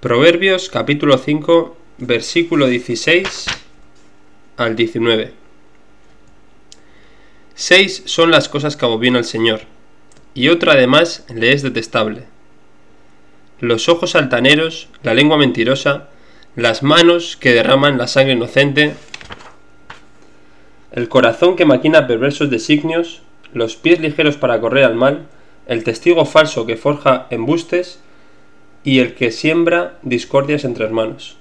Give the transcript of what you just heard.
Proverbios capítulo 5, versículo 16 al 19. Seis son las cosas que abominan al Señor, y otra además le es detestable. Los ojos altaneros, la lengua mentirosa, las manos que derraman la sangre inocente, el corazón que maquina perversos designios, los pies ligeros para correr al mal, el testigo falso que forja embustes y el que siembra discordias entre hermanos.